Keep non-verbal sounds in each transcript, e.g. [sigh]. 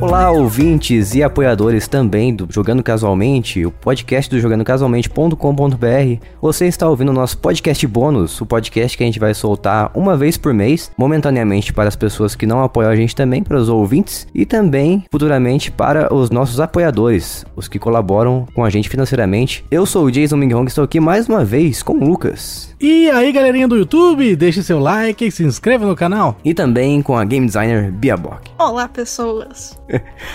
Olá, ouvintes e apoiadores também do Jogando Casualmente, o podcast do jogandocasualmente.com.br. Você está ouvindo o nosso podcast bônus, o podcast que a gente vai soltar uma vez por mês, momentaneamente para as pessoas que não apoiam a gente também, para os ouvintes, e também futuramente para os nossos apoiadores, os que colaboram com a gente financeiramente. Eu sou o Jason Minghong, estou aqui mais uma vez com o Lucas. E aí, galerinha do YouTube, deixe seu like e se inscreva no canal. E também com a game designer Bia Bock. [laughs] Olá, pessoas.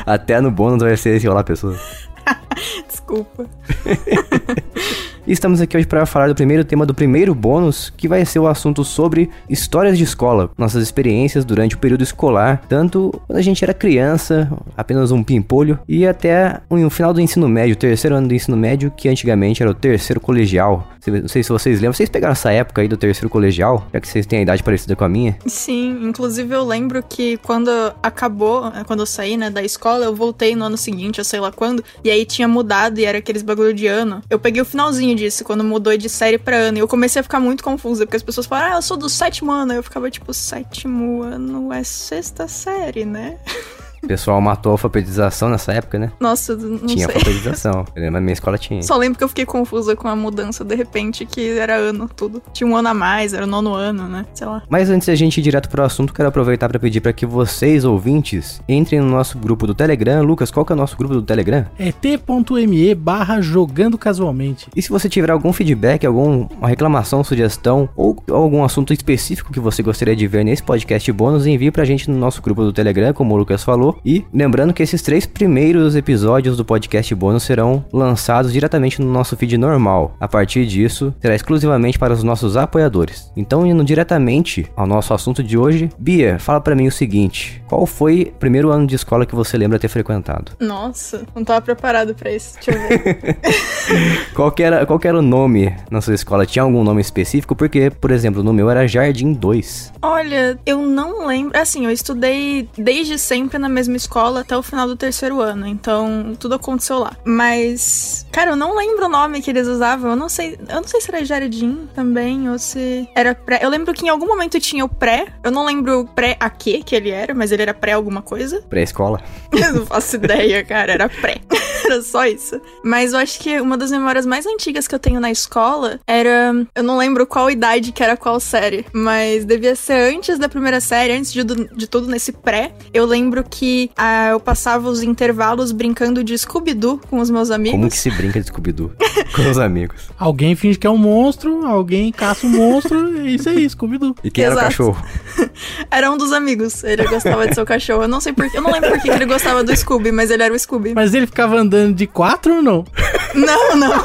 Até no bônus vai ser esse Olá, pessoas. [laughs] Desculpa. [laughs] E estamos aqui hoje para falar do primeiro tema do primeiro bônus, que vai ser o assunto sobre histórias de escola, nossas experiências durante o período escolar, tanto quando a gente era criança, apenas um pimpolho, e até o final do ensino médio, terceiro ano do ensino médio, que antigamente era o terceiro colegial. Não sei se vocês lembram, vocês pegaram essa época aí do terceiro colegial, já que vocês têm a idade parecida com a minha? Sim, inclusive eu lembro que quando acabou, quando eu saí, né, da escola, eu voltei no ano seguinte, eu sei lá quando, e aí tinha mudado e era aqueles bagulho de ano. Eu peguei o finalzinho disso, quando mudou de série pra ano. E eu comecei a ficar muito confusa, porque as pessoas falaram, ah, eu sou do sétimo ano. Eu ficava tipo, sétimo ano é sexta série, né? [laughs] O pessoal matou a alfabetização nessa época, né? Nossa, não tinha sei. alfabetização. [laughs] Na minha escola tinha. Só lembro que eu fiquei confusa com a mudança, de repente, que era ano tudo. Tinha um ano a mais, era o nono ano, né? Sei lá. Mas antes da gente ir direto pro assunto, quero aproveitar para pedir para que vocês, ouvintes, entrem no nosso grupo do Telegram. Lucas, qual que é o nosso grupo do Telegram? É t.me barra jogando casualmente. E se você tiver algum feedback, alguma reclamação, sugestão ou algum assunto específico que você gostaria de ver nesse podcast bônus, envie pra gente no nosso grupo do Telegram, como o Lucas falou. E lembrando que esses três primeiros episódios do podcast bônus serão lançados diretamente no nosso feed normal. A partir disso, será exclusivamente para os nossos apoiadores. Então, indo diretamente ao nosso assunto de hoje, Bia, fala para mim o seguinte: qual foi o primeiro ano de escola que você lembra ter frequentado? Nossa, não tava preparado pra isso. Deixa eu ver. [laughs] qual, que era, qual que era o nome na sua escola? Tinha algum nome específico? Porque, por exemplo, no meu era Jardim 2. Olha, eu não lembro. Assim, eu estudei desde sempre na mesma escola até o final do terceiro ano, então tudo aconteceu lá. Mas, cara, eu não lembro o nome que eles usavam. Eu não sei, eu não sei se era Jardim também ou se era pré. Eu lembro que em algum momento tinha o pré. Eu não lembro pré a que que ele era, mas ele era pré alguma coisa. Pré-escola? [laughs] eu não faço ideia, cara, era pré. Era só isso. Mas eu acho que uma das memórias mais antigas que eu tenho na escola era, eu não lembro qual idade que era qual série, mas devia ser antes da primeira série, antes de, de tudo nesse pré. Eu lembro que a eu passava os intervalos brincando de Scooby-Doo com os meus amigos. Como que se brinca de Scooby-Doo com os amigos? [laughs] Alguém finge que é um monstro, alguém caça um monstro, é isso aí, Scooby-Doo. E quem Exato. era o cachorro? [laughs] era um dos amigos, ele gostava de ser o cachorro. Eu não sei porquê, eu não lembro por que ele gostava do Scooby, mas ele era o Scooby. Mas ele ficava andando de quatro ou não? Não, não. [laughs]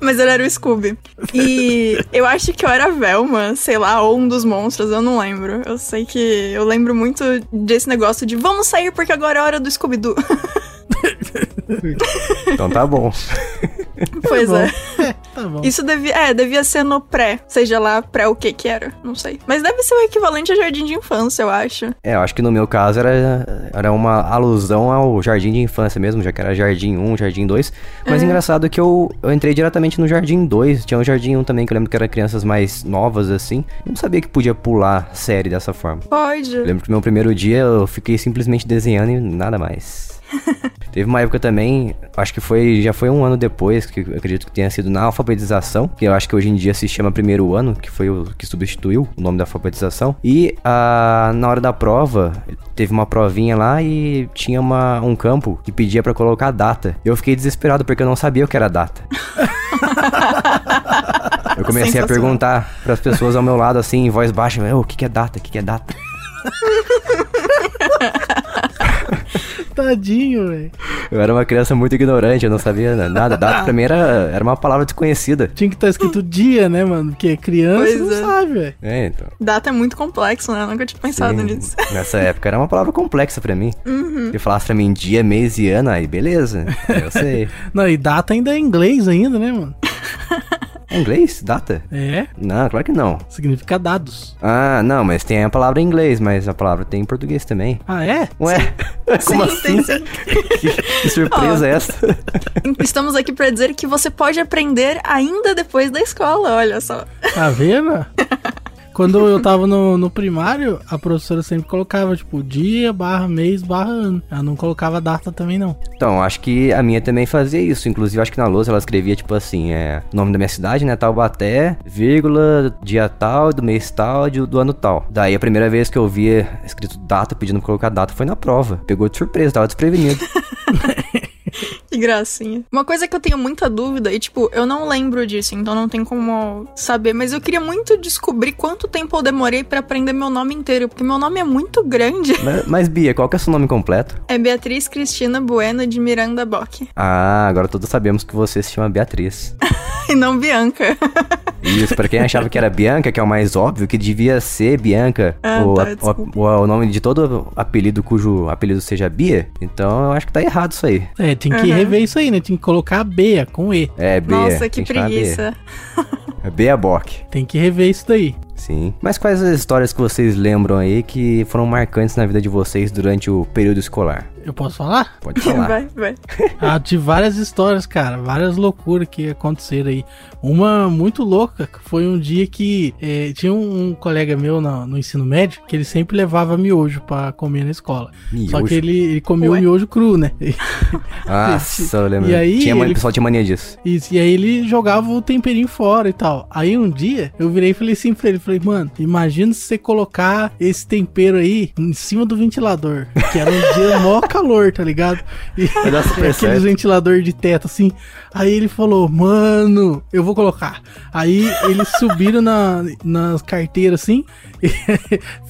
Mas ele era o Scooby. E eu acho que eu era a Velma, sei lá, ou um dos monstros, eu não lembro. Eu sei que eu lembro muito desse negócio de vamos sair porque agora é hora do Scooby-Doo. [laughs] então tá bom. Pois tá é. é. Tá bom. Isso devia, é, devia ser no pré, seja lá pré o que que era, não sei. Mas deve ser o equivalente a jardim de infância, eu acho. É, eu acho que no meu caso era, era uma alusão ao jardim de infância mesmo, já que era jardim 1, jardim 2. Mas é. engraçado que eu, eu entrei diretamente no jardim 2, tinha um jardim 1 também, que eu lembro que era crianças mais novas assim. Eu não sabia que podia pular série dessa forma. Pode. Eu lembro que no meu primeiro dia eu fiquei simplesmente desenhando e nada mais. [laughs] Teve uma época também, acho que foi já foi um ano depois, que eu acredito que tenha sido na alfabetização, que eu acho que hoje em dia se chama primeiro ano, que foi o que substituiu o nome da alfabetização. E a, na hora da prova, teve uma provinha lá e tinha uma, um campo que pedia para colocar a data. Eu fiquei desesperado porque eu não sabia o que era data. [laughs] eu comecei a perguntar para as pessoas ao meu lado assim, em voz baixa, o que, que é data? O que, que é data? [laughs] Tadinho, velho. Eu era uma criança muito ignorante, eu não sabia nada. Data [laughs] pra mim era, era uma palavra desconhecida. Tinha que estar tá escrito dia, né, mano? Porque criança pois não é. sabe, velho. É, então. Data é muito complexo, né? Eu nunca tinha pensado Sim, nisso. [laughs] Nessa época era uma palavra complexa pra mim. Uhum. Se falasse pra mim dia, mês e ano, aí beleza. Eu sei. [laughs] não, e data ainda é inglês ainda, né, mano? É inglês? Data? É? Não, claro que não. Significa dados. Ah, não, mas tem a palavra em inglês, mas a palavra tem em português também. Ah, é? Ué? [laughs] Como sim, assim? Sim, [laughs] que, que, surpresa oh, é essa? Estamos aqui para dizer que você pode aprender ainda depois da escola, olha só. Tá vendo? [laughs] quando eu tava no, no primário, a professora sempre colocava, tipo, dia, barra, mês, barra, ano. Ela não colocava data também, não. Então, acho que a minha também fazia isso. Inclusive, acho que na lousa ela escrevia, tipo assim, é... Nome da minha cidade, né? Taubaté, vírgula, dia tal, do mês tal, do, do ano tal. Daí, a primeira vez que eu via escrito data, pedindo pra colocar data, foi na prova. Pegou de surpresa, tava desprevenido. [laughs] Que gracinha. Uma coisa que eu tenho muita dúvida, e tipo, eu não lembro disso, então não tem como saber, mas eu queria muito descobrir quanto tempo eu demorei pra aprender meu nome inteiro, porque meu nome é muito grande. mas, mas, Bia, qual que é o seu nome completo? É Beatriz Cristina Bueno de Miranda Bock. Ah, agora todos sabemos que você se chama Beatriz. [laughs] e não Bianca. [laughs] Isso, pra quem achava que era Bianca, que é o mais óbvio, que devia ser Bianca, Ah, o, tá, a- o, o- nome de todo apelido cujo apelido seja Bia, então eu acho que tá errado isso aí. É, tem que Aham. rever isso aí, né? Tem que colocar a Bea com E. É, Bia. Nossa, que Bia. preguiça. [laughs] É Bia Bock. Tem que rever isso daí. Sim. Mas quais as histórias que vocês lembram aí que foram marcantes na vida de vocês durante o período escolar? Eu posso falar? Pode falar. [laughs] Vai, vai. [laughs] Ah, de várias histórias, cara. Várias loucuras que aconteceram aí. Uma muito louca que foi um dia que eh, tinha um, um colega meu no, no ensino médio que ele sempre levava miojo pra comer na escola. Só Miojo. que ele, ele comia Ué. o miojo cru, né? [laughs] Nossa, eu lembro. E aí, tinha, ele- O pessoal tinha mania disso. Isso, e aí ele jogava o temperinho fora e tal. Aí um dia eu virei e falei assim pra ele, falei, mano, imagina se você colocar esse tempero aí em cima do ventilador. Que era um dia mó calor, tá ligado? E [laughs] certo. ventilador de teto, assim. Aí ele falou, mano, eu vou colocar. Aí eles subiram na, nas carteiras, assim.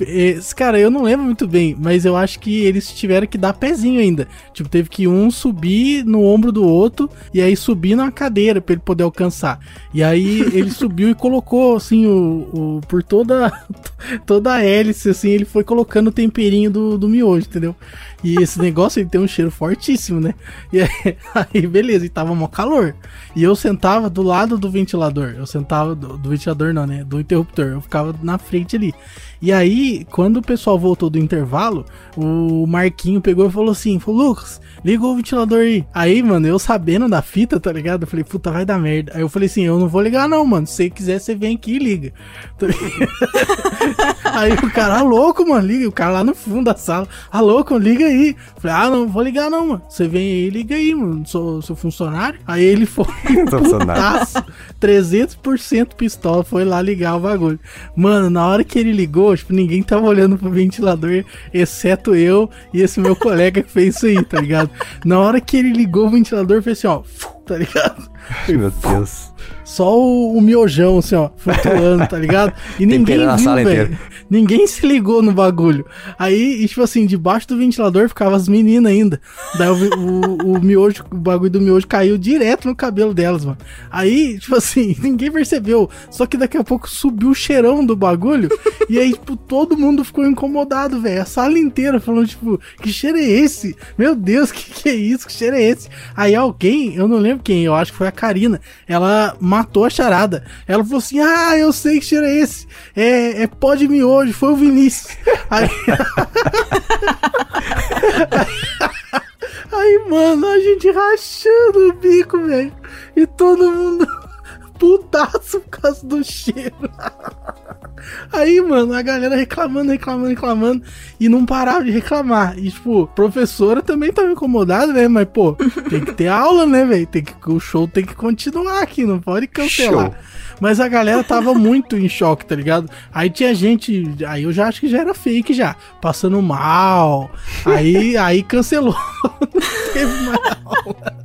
Esse [laughs] cara, eu não lembro muito bem, mas eu acho que eles tiveram que dar pezinho ainda. Tipo, teve que um subir no ombro do outro e aí subir na cadeira pra ele poder alcançar. E aí ele [laughs] subiu e colocou, assim, o, o- por toda, [laughs] toda a hélice, assim, ele foi colocando o temperinho do, do miojo, entendeu? E esse negócio ele tem um cheiro fortíssimo, né? E [laughs] aí, beleza, e tava mó calor. E eu sentava do lado do ventilador. Eu sentava do, do ventilador, não, né? Do interruptor. Eu ficava na frente ali. E aí, quando o pessoal voltou do intervalo, o Marquinho pegou e falou assim: falou, Lucas, liga o ventilador aí. Aí, mano, eu sabendo da fita, tá ligado? Eu falei, puta, vai dar merda. Aí eu falei assim: eu não vou ligar, não, mano. Se você quiser, você vem aqui e liga. [laughs] Aí o cara, louco, mano, liga. O cara lá no fundo da sala, ah, louco, liga aí. Falei, ah, não vou ligar não, mano. Você vem aí, liga aí, mano. Sou seu funcionário. Aí ele foi, [laughs] putaço, 300% pistola, foi lá ligar o bagulho. Mano, na hora que ele ligou, tipo, ninguém tava olhando pro ventilador, exceto eu e esse meu colega que fez isso aí, tá ligado? Na hora que ele ligou o ventilador, fez assim, ó, [laughs] tá ligado? Meu Deus. Só o, o miojão, assim, ó, flutuando, tá ligado? E [laughs] ninguém viu, velho. Ninguém se ligou no bagulho. Aí, e, tipo assim, debaixo do ventilador ficava as meninas ainda. Daí o, o, o miojo, o bagulho do miojo caiu direto no cabelo delas, mano. Aí, tipo assim, [laughs] ninguém percebeu. Só que daqui a pouco subiu o cheirão do bagulho. e aí, tipo, todo mundo ficou incomodado, velho. A sala inteira falando, tipo, que cheiro é esse? Meu Deus, [laughs] que que é isso? Que cheiro é esse? Aí alguém, eu não lembro quem, eu acho que foi a Karina, ela matou a charada. Ela falou assim: Ah, eu sei que cheiro é esse. É, é pó de miojo, foi o Vinícius. [laughs] Aí, [laughs] aí, mano, a gente rachando o bico, velho. E todo mundo [laughs] putaço por causa do cheiro. Aí, mano, a galera reclamando, reclamando, reclamando e não parava de reclamar. E, tipo, professora também tava incomodada, né? Mas, pô, tem que ter aula, né, velho? Tem que O show tem que continuar aqui, não pode cancelar. Show. Mas a galera tava muito em choque, tá ligado? Aí tinha gente, aí eu já acho que já era fake já, passando mal. Aí, aí cancelou. [laughs] Não teve mais aula.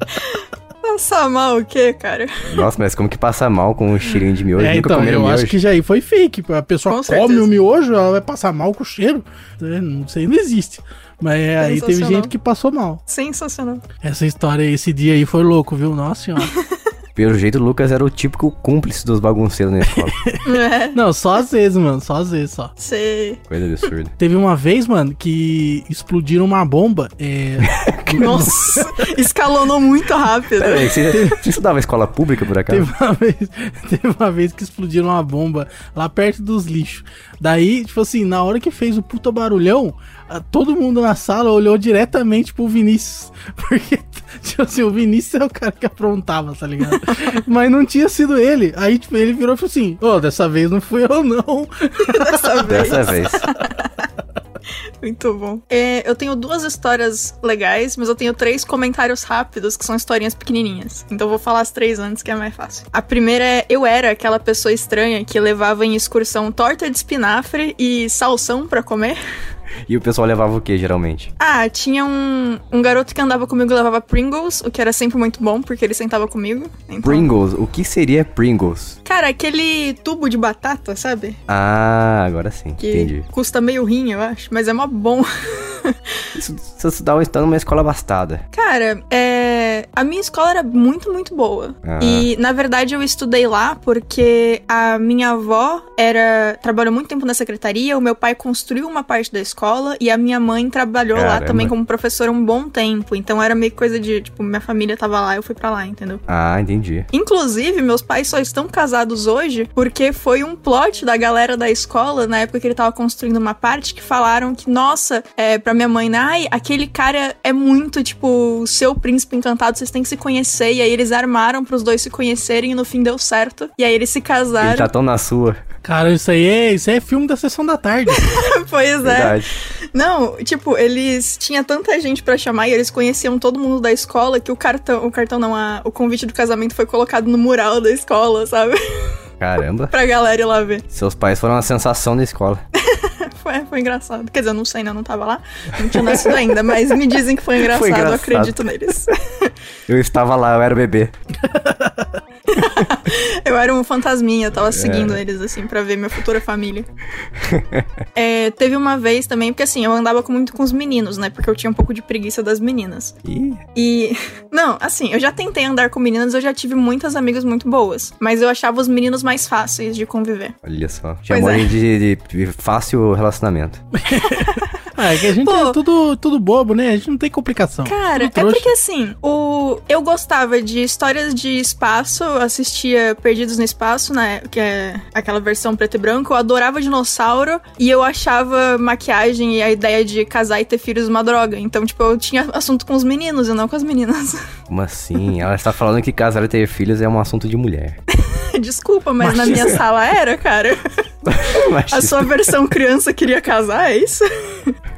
Passar mal o quê, cara? Nossa, mas como que passa mal com um cheirinho de miojo? É, Nunca então, eu miojo? acho que já aí foi fake. A pessoa Com come certeza. o miojo, ela vai passar mal com o cheiro. É, Não sei, não existe. Mas é, aí teve gente que passou mal. Sensacional. Essa história, esse dia aí foi louco, viu? Nossa senhora. [laughs] Pelo jeito, o Lucas era o típico cúmplice dos bagunceiros na escola. É, [laughs] Não, só às vezes, mano. Só às vezes, só. sei. Coisa absurda. Teve uma vez, mano, que explodiram uma bomba. É, [laughs] Nossa, escalonou muito rápido. Peraí, você, você estudava escola pública, por acaso? Teve uma, [laughs] vez, teve uma vez que explodiram uma bomba lá perto dos lixos. Daí, tipo assim, na hora que fez o puta barulhão, todo mundo na sala olhou diretamente pro Vinícius. [laughs] Porque, tipo assim, o Vinícius é o cara que aprontava, tá ligado? [laughs] Mas não tinha sido ele. Aí, tipo, ele virou e falou assim: Ô, dessa vez não fui eu, não. [laughs] Dessa vez. Dessa vez. Muito bom. É, eu tenho duas histórias legais, mas eu tenho três comentários rápidos, que são historinhas pequenininhas. Então eu vou falar as três antes, que é mais fácil. A primeira é: eu era aquela pessoa estranha que levava em excursão torta de espinafre e salsão pra comer. E o pessoal levava o que, geralmente? Ah, tinha um, um garoto que andava comigo e levava Pringles, o que era sempre muito bom, porque ele sentava comigo. Então... Pringles. O que seria Pringles? Cara, aquele tubo de batata, sabe? Ah, agora sim. Que Entendi. custa meio rim, eu acho, mas é mó bom. [laughs] [laughs] Isso, isso estudava estando numa escola bastada. Cara, é... a minha escola era muito, muito boa. Ah. E, na verdade, eu estudei lá porque a minha avó era trabalhou muito tempo na secretaria, o meu pai construiu uma parte da escola e a minha mãe trabalhou lá Caramba. também como professora um bom tempo. Então era meio coisa de, tipo, minha família tava lá, eu fui pra lá, entendeu? Ah, entendi. Inclusive, meus pais só estão casados hoje porque foi um plot da galera da escola, na época que ele tava construindo uma parte, que falaram que, nossa, é, pra minha mãe, né, ai, aquele cara é muito, tipo, o seu príncipe encantado, vocês têm que se conhecer. E aí eles armaram pros dois se conhecerem e no fim deu certo. E aí eles se Ele casaram. tá tão na sua. Cara, isso aí é, isso aí é filme da sessão da tarde. [laughs] pois é. Verdade. Não, tipo, eles tinha tanta gente pra chamar e eles conheciam todo mundo da escola que o cartão, o cartão não, a, o convite do casamento foi colocado no mural da escola, sabe? Caramba. [laughs] pra galera ir lá ver. Seus pais foram uma sensação da escola. [laughs] Foi, foi engraçado. Quer dizer, eu não sei, né? Eu não tava lá. Não tinha nascido ainda, mas me dizem que foi [laughs] engraçado. Foi Eu engraçado. acredito neles. Eu estava lá, eu era bebê. [laughs] [laughs] Eu era um fantasminha, eu tava seguindo eles, assim, pra ver minha futura família. [laughs] É, teve uma vez também, porque assim, eu andava muito com os meninos, né? Porque eu tinha um pouco de preguiça das meninas. Ih, E. [laughs] Não, assim, eu já tentei andar com meninas, eu já tive muitas amigas muito boas. Mas eu achava os meninos mais fáceis de conviver. olha só. Chamou é. de- de fácil relacionamento. Ah, é que a gente Pô. é tudo, tudo bobo, né? A gente não tem complicação. Cara, é porque assim, o eu gostava de histórias de espaço, eu assistia Perdidos no Espaço, né, que é aquela versão preto e branco, eu adorava dinossauro e eu achava maquiagem e a ideia de casar e ter filhos uma droga. Então, tipo, eu tinha assunto com os meninos e não com as meninas. [laughs] Como assim? Ela está falando que casar e ter filhos é um assunto de mulher. [laughs] Desculpa, mas na minha sala era, cara. [laughs] Mas A sua versão criança queria casar, é isso?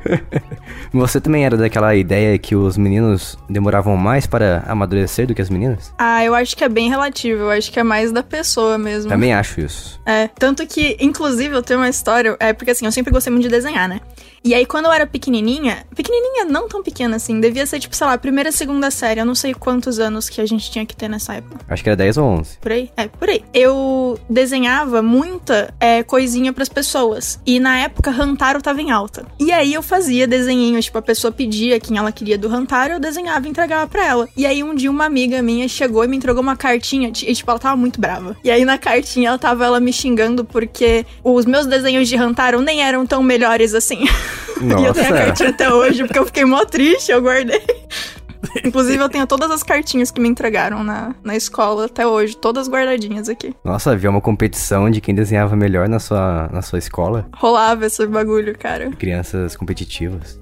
[laughs] Você também era daquela ideia que os meninos demoravam mais para amadurecer do que as meninas? Ah, eu acho que é bem relativo, eu acho que é mais da pessoa mesmo. Também acho isso. É, tanto que, inclusive, eu tenho uma história, é porque assim, eu sempre gostei muito de desenhar, né? E aí, quando eu era pequenininha, pequenininha não tão pequena assim, devia ser tipo, sei lá, primeira, segunda série, eu não sei quantos anos que a gente tinha que ter nessa época. Acho que era 10 ou 11. Por aí? É, por aí. Eu desenhava muita é, coisinha pras pessoas. E na época, Hantaro tava em alta. E aí eu fazia desenhinhos, tipo, a pessoa pedia quem ela queria do Hantaro, eu desenhava e entregava pra ela. E aí um dia uma amiga minha chegou e me entregou uma cartinha, e tipo, ela tava muito brava. E aí na cartinha ela tava ela me xingando porque os meus desenhos de Hantaro nem eram tão melhores assim. [laughs] E eu tenho a Nossa. cartinha até hoje, porque eu fiquei mó triste, eu guardei. [laughs] Inclusive, eu tenho todas as cartinhas que me entregaram na, na escola até hoje, todas guardadinhas aqui. Nossa, havia uma competição de quem desenhava melhor na sua, na sua escola. Rolava esse bagulho, cara. Crianças competitivas.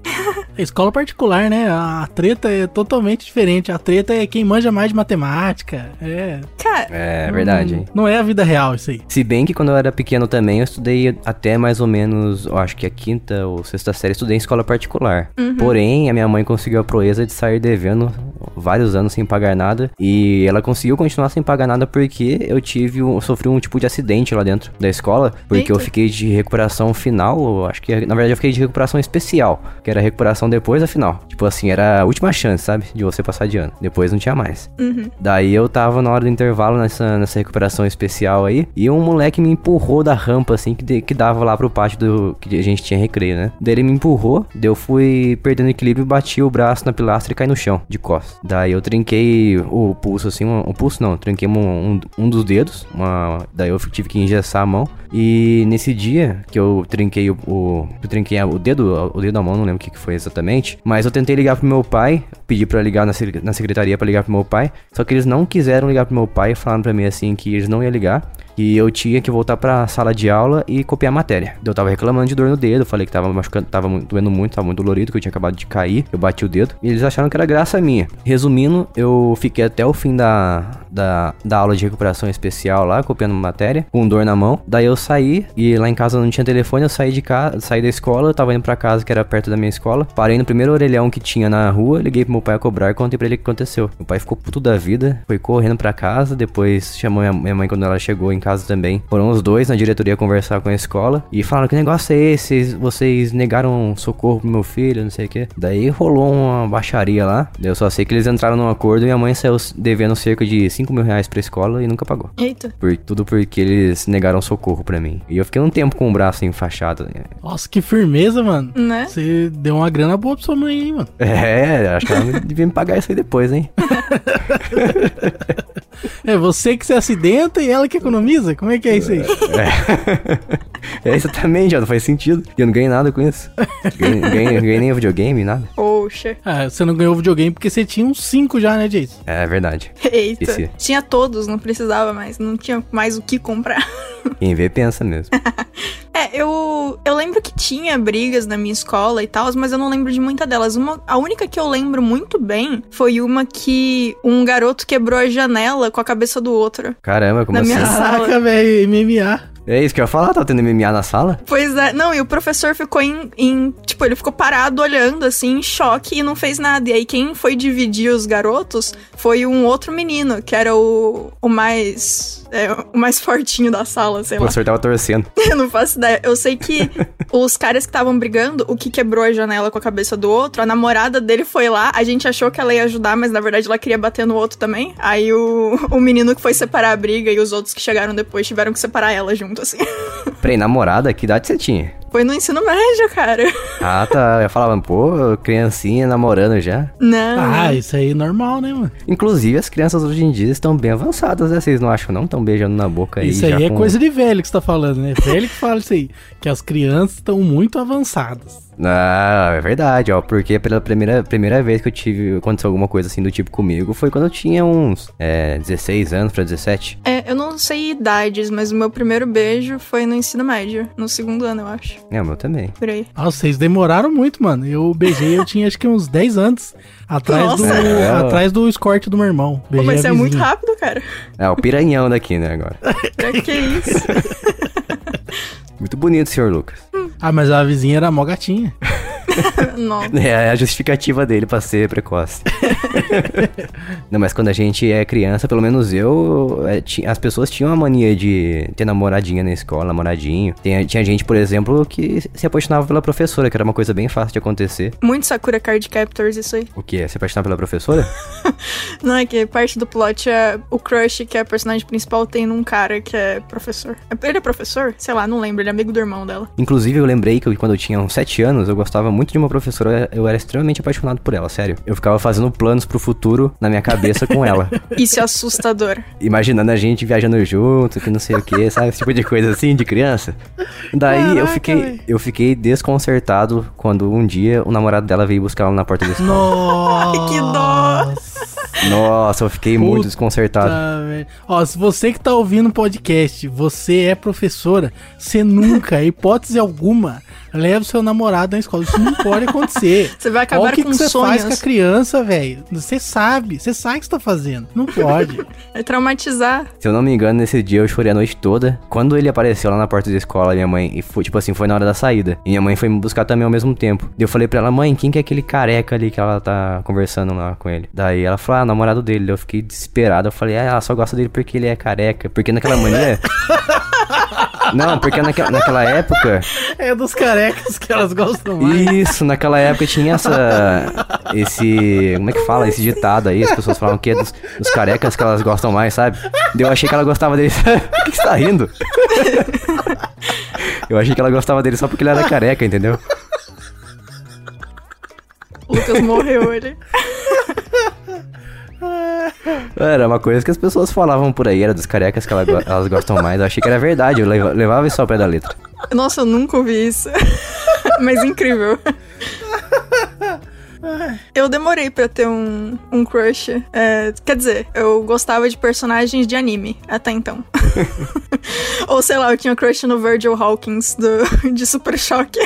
É [laughs] escola particular, né? A treta é totalmente diferente. A treta é quem manja mais de matemática. É. Cara, É verdade, Não-? Não é a vida real isso aí. Se bem que quando eu era pequeno também, eu estudei até mais ou menos, eu acho que a quinta ou sexta série, eu estudei em escola particular. Porém, a minha mãe conseguiu a proeza de sair devendo Ну. Vários anos sem pagar nada. E ela conseguiu continuar sem pagar nada porque eu tive um, eu sofri um tipo de acidente lá dentro da escola. Porque eu Eita. fiquei de recuperação final, eu acho que na verdade eu fiquei de recuperação especial, que era recuperação depois da final. Tipo assim, era a última chance, sabe? De você passar de ano. Depois não tinha mais. Daí eu tava na hora do intervalo nessa, nessa recuperação especial aí, e um moleque me empurrou da rampa, assim, que, de- que dava lá pro pátio do que a gente tinha recreio, né? Daí ele me empurrou, daí eu fui perdendo equilíbrio e bati o braço na pilastra e caí no chão, de costas. Daí eu trinquei o pulso, assim, um, o pulso não, trinquei um, um, dos dedos, uma, daí eu tive que engessar a mão. E nesse dia que eu trinquei o, o eu trinquei o dedo, o dedo da mão, não lembro o que, foi exatamente, mas eu tentei ligar pro meu pai, pedi pra ligar na, na secretaria pra ligar pro meu pai, só que eles não quiseram ligar pro meu pai, falaram pra mim assim que eles não iam ligar. E eu tinha que voltar pra sala de aula e copiar a matéria. Eu tava reclamando de dor no dedo, falei que tava machucando, tava doendo muito, tava muito dolorido, que eu tinha acabado de cair, eu bati o dedo. E eles acharam que era graça minha. Resumindo, eu fiquei até o fim da, da, da aula de recuperação especial lá, copiando matéria, com dor na mão. Daí eu saí e lá em casa não tinha telefone, eu saí de casa, saí da escola, eu tava indo pra casa que era perto da minha escola. Parei no primeiro orelhão que tinha na rua, liguei pro meu pai a cobrar e contei pra ele o que aconteceu. Meu pai ficou puto da vida, foi correndo pra casa, depois chamou minha, minha mãe quando ela chegou em casa também. Foram os dois na diretoria conversar com a escola e falaram que negócio é esse? Vocês negaram socorro pro meu filho, não sei o que. Daí rolou uma baixaria lá. Eu só sei que eles entraram num acordo e minha mãe saiu devendo cerca de 5 mil reais pra escola e nunca pagou. Eita. Por, tudo porque eles negaram socorro pra mim. E eu fiquei um tempo com o braço enfaixado. Nossa, que firmeza, mano. Né? Você deu uma grana boa pra sua mãe aí, mano. É, acho que ela devia me pagar isso aí depois, hein? [laughs] É você que se acidenta e ela que economiza? Como é que é isso aí? É, [laughs] é exatamente, já não faz sentido. E eu não ganhei nada com isso. Ganhei, ganhei, ganhei nem videogame, nada. Poxa. Ah, você não ganhou videogame porque você tinha uns 5 já, né, Jason? É verdade. Eita. Esse- Tinha todos, não precisava mais. Não tinha mais o que comprar. [laughs] Quem vê, pensa mesmo. [laughs] É, eu, eu lembro que tinha brigas na minha escola e tal, mas eu não lembro de muita delas. Uma, a única que eu lembro muito bem foi uma que um garoto quebrou a janela com a cabeça do outro. Caramba, como Na assim? minha- Caraca, velho, MMA. É isso que eu ia falar, tá tendo MMA na sala? Pois é, não, e o professor ficou em, em- Tipo, ele ficou parado olhando, assim, em choque e não fez nada. E aí, quem foi dividir os garotos foi um outro menino, que era o, o mais. é, o mais fortinho da sala, sei O lá. professor tava torcendo. [laughs] Eu não faço ideia. Eu sei que [laughs] os caras que estavam brigando, o que quebrou a janela com a cabeça do outro, a namorada dele foi lá, a gente achou que ela ia ajudar, mas na verdade ela queria bater no outro também. Aí o, o menino que foi separar a briga e os outros que chegaram depois tiveram que separar ela junto, assim. [laughs] Peraí, namorada, que idade você tinha? Foi no ensino médio, cara. Ah, tá. Eu falava, pô, criancinha namorando já. Não. Ah, isso aí é normal, né, mano? Inclusive, as crianças hoje em dia estão bem avançadas, né? Vocês não acham, não? Estão beijando na boca aí. isso aí é com- coisa de velho que você tá falando, né? Velho que fala isso aí. Que as crianças estão muito avançadas. Ah, é verdade, ó. Porque pela primeira, primeira vez que eu tive. Aconteceu alguma coisa assim do tipo comigo foi quando eu tinha uns é, 16 anos pra 17. É, eu não sei idades, mas o meu primeiro beijo foi no ensino médio. No segundo ano, eu acho. É, o meu também. Por aí. Nossa, vocês demoraram muito, mano. Eu beijei, eu tinha acho que uns 10 anos. Atrás, do, Nossa. É, ó. atrás do escorte do meu irmão. Pô, Beijei mas a você é muito rápido, cara. É, o piranhão daqui, né, agora. [laughs] Pra que isso? Muito bonito, senhor Lucas. Ah, mas a vizinha era mó gatinha. [laughs] [laughs] Nossa. É a justificativa dele pra ser precoce. [laughs] Não, mas quando a gente é criança, pelo menos eu, é, as pessoas tinham a mania de ter namoradinha na escola, namoradinho. Tem- tinha gente, por exemplo, que se apaixonava pela professora, que era uma coisa bem fácil de acontecer. Muito Sakura Card Captors, isso aí. O que? Se apaixonar pela professora? [laughs] Não é que parte do plot é o crush que é a personagem principal tem num cara que é professor. Ele é professor? Sei lá, não lembro. Ele é amigo do irmão dela. Inclusive, eu lembrei que eu- quando eu tinha uns 7 anos, eu gostava muito de uma professora, eu era extremamente apaixonado por ela, sério. Eu ficava fazendo planos pro futuro na minha cabeça com ela. [laughs] Isso é assustador. imaginando a gente viajando junto, que não sei o que, sabe? Esse tipo de coisa assim, de criança. Daí eu Caraca, fiquei, véi. eu fiquei desconcertado quando um dia o namorado dela veio buscar ela na porta da escola. Nossa. que dó. Nossa, eu fiquei muito Puta, desconcertado. velho. Ó, se você que tá ouvindo o podcast, você é professora, você nunca, [laughs] hipótese alguma, leva o seu namorado na escola. Isso não pode acontecer. [laughs] Você vai Olha acabar o que, com que você faz com a sonhos. criança, velho. Você sabe, você sabe o que você tá fazendo. Não pode. [laughs] É traumatizar. Se eu não me engano, nesse dia eu chorei a noite toda. Quando ele apareceu lá na porta da escola, minha mãe, e foi, tipo assim, foi na hora da saída. E minha mãe foi me buscar também ao mesmo tempo. Daí eu falei pra ela, mãe, quem que é aquele careca ali que ela tá conversando lá com ele? Daí ela falou, ah, namorado dele. Eu fiquei desesperado. Eu falei, ah, ela só gosta dele porque ele é careca. Porque naquela mania. [laughs] Não, porque naquela, naquela época. É dos carecas que elas gostam mais. Isso, naquela época tinha essa. Esse. Como é que fala? Esse ditado aí. As pessoas falam que é dos, dos carecas que elas gostam mais, sabe? Daí Eu achei que ela gostava dele. [laughs] Por que você tá rindo? Eu achei que ela gostava dele só porque ele era careca, entendeu? O Lucas morreu ele. Era uma coisa que as pessoas falavam por aí, era dos carecas que elas gostam mais. Eu achei que era verdade, eu leva- levava isso ao pé da letra. Nossa, eu nunca ouvi isso. [laughs] Mas incrível. Eu demorei pra ter um, um crush. É, quer dizer, eu gostava de personagens de anime até então. [laughs] Ou sei lá, eu tinha crush no Virgil Hawkins do, de Super Choque.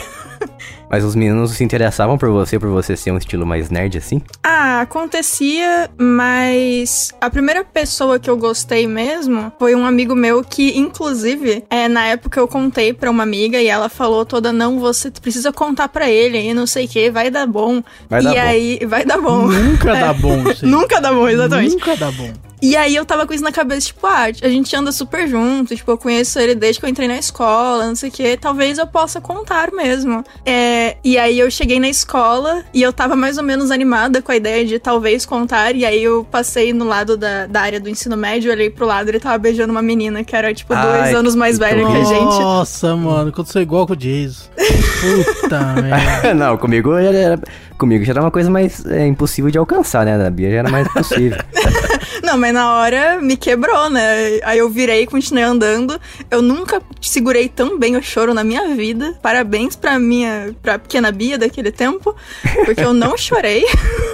Mas os meninos se interessavam por você, por você ser um estilo mais nerd assim? Ah, acontecia, mas a primeira pessoa que eu gostei mesmo foi um amigo meu que, inclusive, é, na época eu contei pra uma amiga e ela falou toda: não, você precisa contar pra ele e não sei o que, vai dar bom. Vai e dar bom. aí, vai dar bom. Nunca É. [laughs] dá bom, gente. Nunca dá bom, exatamente. Nunca dá bom. E aí eu tava com isso na cabeça, tipo, ah, a gente anda super junto, tipo, eu conheço ele desde que eu entrei na escola, não sei o quê, talvez eu possa contar mesmo. É, e aí eu cheguei na escola e eu tava mais ou menos animada com a ideia de talvez contar, e aí eu passei no lado da, da área do ensino médio, olhei pro lado e ele tava beijando uma menina que era, tipo, dois Ai, anos mais velha que a gente. Nossa, mano, quando sou igual com o Jason. Puta [laughs] merda. não, comigo era, comigo já era uma coisa mais é, impossível de alcançar, né? Da Bia já era mais possível. [laughs] Não, mas na hora me quebrou, né? Aí eu virei e continuei andando. Eu nunca segurei tão bem o choro na minha vida. Parabéns pra minha, pra pequena Bia daquele tempo, porque eu não chorei.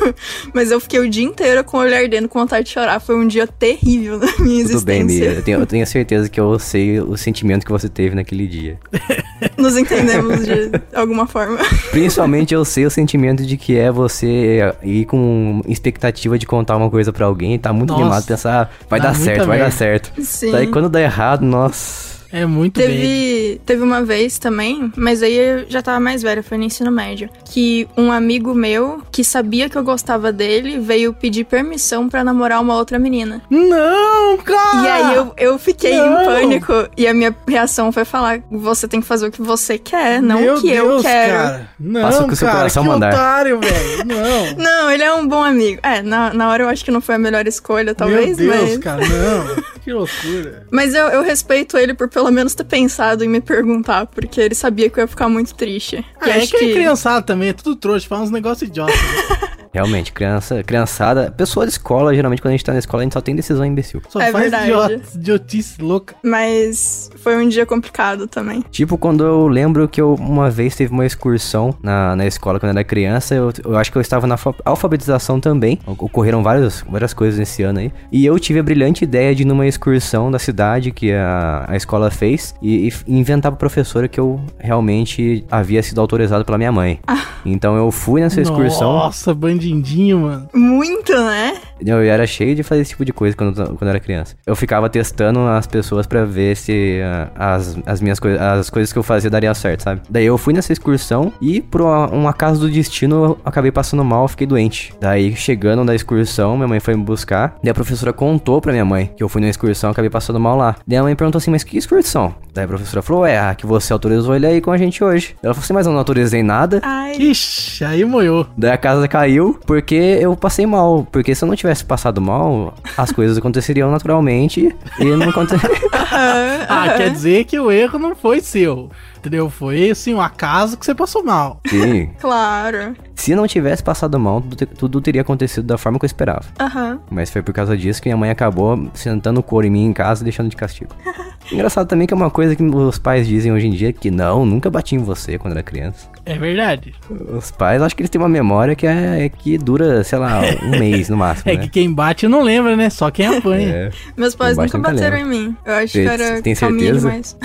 [laughs] mas eu fiquei o dia inteiro com o olho ardendo com vontade de chorar. Foi um dia terrível na minha existência. Tudo bem, Bia. Eu tenho, eu tenho certeza que eu sei o sentimento que você teve naquele dia. [laughs] Nos entendemos de [laughs] alguma forma. Principalmente eu sei o sentimento de que é você ir com expectativa de contar uma coisa pra alguém, tá muito Nossa, animado, pensar, ah, vai dar certo, vai dar certo. Sim. Daí quando dá errado, nossa. É muito. Teve, teve uma vez também, mas aí eu já tava mais velha, foi no ensino médio, que um amigo meu, que sabia que eu gostava dele, veio pedir permissão pra namorar uma outra menina. Não, cara! E aí eu, eu fiquei não. em pânico e a minha reação foi falar: você tem que fazer o que você quer, não Meu o que eu Deus, quero. Cara. Não, o que o seu cara, coração que mandar. otário, velho. Não. [laughs] Não, ele é um bom amigo. É, na, na hora eu acho que não foi a melhor escolha, talvez, Meu Deus, mas. cara, não. Que loucura. Mas eu, eu respeito ele por pelo menos ter pensado em me perguntar, porque ele sabia que eu ia ficar muito triste. Ah, e é acho que, que. é criançada também, é tudo trouxa, faz uns negócios idiotas. né? [laughs] Realmente, criança, criançada, pessoa de escola, geralmente quando a gente tá na escola, a gente só tem decisão imbecil. Só É faz verdade. idiota, idiotice louca. Mas foi um dia complicado também. Tipo, quando eu lembro que eu uma vez teve uma excursão na, na escola quando eu era criança, eu, eu acho que eu estava na alfa- alfabetização também. Ocorreram várias, várias coisas nesse ano aí. E eu tive a brilhante ideia de ir numa excursão da cidade que a, a escola fez e, e inventar pra professora que eu realmente havia sido autorizado pela minha mãe. Então eu fui nessa excursão. Nossa, bandidinho, mano. Muito, né? Eu era cheio de fazer esse tipo de coisa quando, quando eu era criança. Eu ficava testando as pessoas pra ver se ah, as, as minhas coisas, as coisas que eu fazia dariam certo, sabe? Daí eu fui nessa excursão e por uma- um acaso do destino eu acabei passando mal, fiquei doente. Daí chegando da excursão, minha mãe foi me buscar. Daí a professora contou pra minha mãe que eu fui na excursão, acabei passando mal lá. Daí a mãe perguntou assim: "Mas que excursão?" Daí a professora falou: "É, a que você autorizou ele aí com a gente hoje." Ela falou assim: "Mas eu não autorizei nada." Ai. Ixi, aí moiou. Daí a casa caiu porque eu passei mal. Porque se eu não tivesse passado mal, as coisas aconteceriam naturalmente e não aconteceu. [laughs] aham, Ah, quer dizer que o erro não foi seu. Entendeu? Foi assim, um acaso que você passou mal. Sim. [laughs] Claro. Se não tivesse passado mal, tudo, te- tudo teria acontecido da forma que eu esperava. Aham. Mas foi por causa disso que minha mãe acabou sentando o couro em mim em casa e deixando de castigo. [laughs] Engraçado também que é uma coisa que os pais dizem hoje em dia que não, nunca bati em você quando era criança. É verdade. Os pais, acho que eles têm uma memória que é que dura, sei lá, um [laughs] mês no máximo, É né? que quem bate não lembra, né? Só quem apanha. É. Meus pais nunca bateram lembra. em mim. Eu acho Você- que era tem certeza? demais.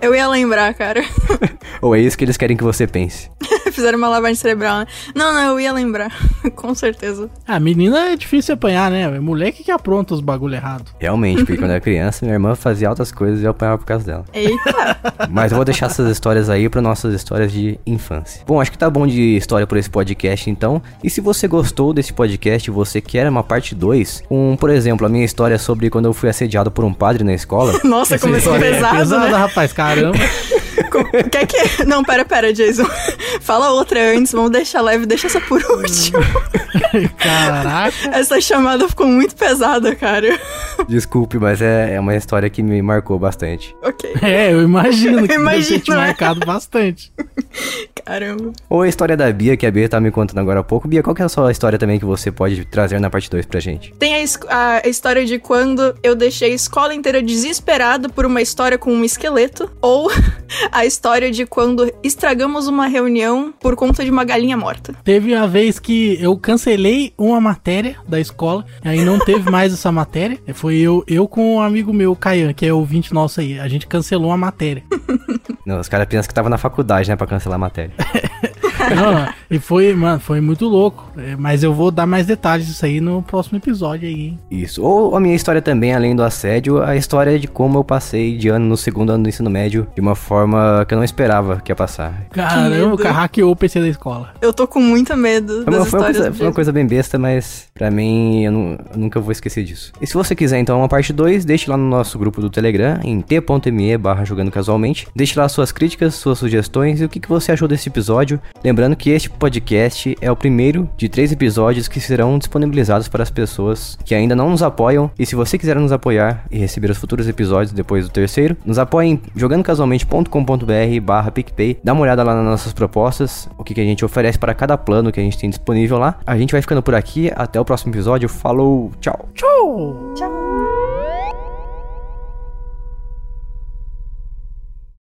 Eu ia lembrar, cara. [laughs] Ou é isso que eles querem que você pense. Fizeram uma lavagem cerebral, né? Não, não, eu ia lembrar. [laughs] Com certeza. Ah, menina é difícil apanhar, né? É moleque que apronta os bagulho errado. Realmente, porque quando eu era criança, minha irmã fazia altas coisas e eu apanhava por causa dela. Eita. [laughs] Mas eu vou deixar essas histórias aí para nossas histórias de infância. Bom, acho que tá bom de história por esse podcast então. E se você gostou desse podcast e você quer uma parte 2, com, por exemplo, a minha história sobre quando eu fui assediado por um padre na escola, [laughs] Nossa, Essa começou história é pesado, pesada, né? rapaz, caramba. Com- Quer que... Não, pera, pera, Jason. [laughs] Fala outra antes, vamos deixar leve, deixa essa por último. [laughs] Caraca. Essa chamada ficou muito pesada, cara. desculpe, mas é, é uma história que me marcou bastante. Ok. É, eu imagino [laughs] que deve Imagino, ter te né? marcado bastante. Caramba. Ou a história da Bia, que a Bia tá me contando agora há pouco. Bia, qual que é a sua história também que você pode trazer na parte 2 pra gente? Tem a, a história de quando eu deixei a escola inteira desesperada por uma história com um esqueleto. Ou a história de quando estragamos uma reunião por conta de uma galinha morta. Teve uma vez que eu cancelei uma matéria da escola, aí não teve [laughs] mais essa matéria. Foi eu, eu com um amigo meu, Caian, que é ouvinte nosso aí. A gente cancelou a matéria. Não, os caras pensam que tava na faculdade, né, pra cancelar a matéria. [laughs] [laughs] Não, e foi, mano, foi muito louco. É, Mas eu vou dar mais detalhes disso aí no próximo episódio aí, hein? Isso. Ou a minha história também, além do assédio, a história de como eu passei de ano no segundo ano do ensino médio de uma forma que eu não esperava que ia passar. [laughs] Caramba, o cara hackeou o PC da escola. Eu tô com muito medo Foi uma, foi uma coisa, foi uma coisa bem besta, mas pra mim eu, nu- eu nunca vou esquecer disso. E se você quiser então uma parte 2, deixe lá no nosso grupo do Telegram, em t.me barra jogando casualmente. Deixe lá suas críticas, suas sugestões e o que, que você achou desse episódio. Lembrando que este podcast é o primeiro de três episódios que serão disponibilizados para as pessoas que ainda não nos apoiam. E se você quiser nos apoiar e receber os futuros episódios depois do terceiro, nos apoie em jogandocasualmente.com.br barra PicPay. Dá uma olhada lá nas nossas propostas, o que, que a gente oferece para cada plano que a gente tem disponível lá. A gente vai ficando por aqui. Até o próximo episódio. Falou, tchau. Tchau! Tchau.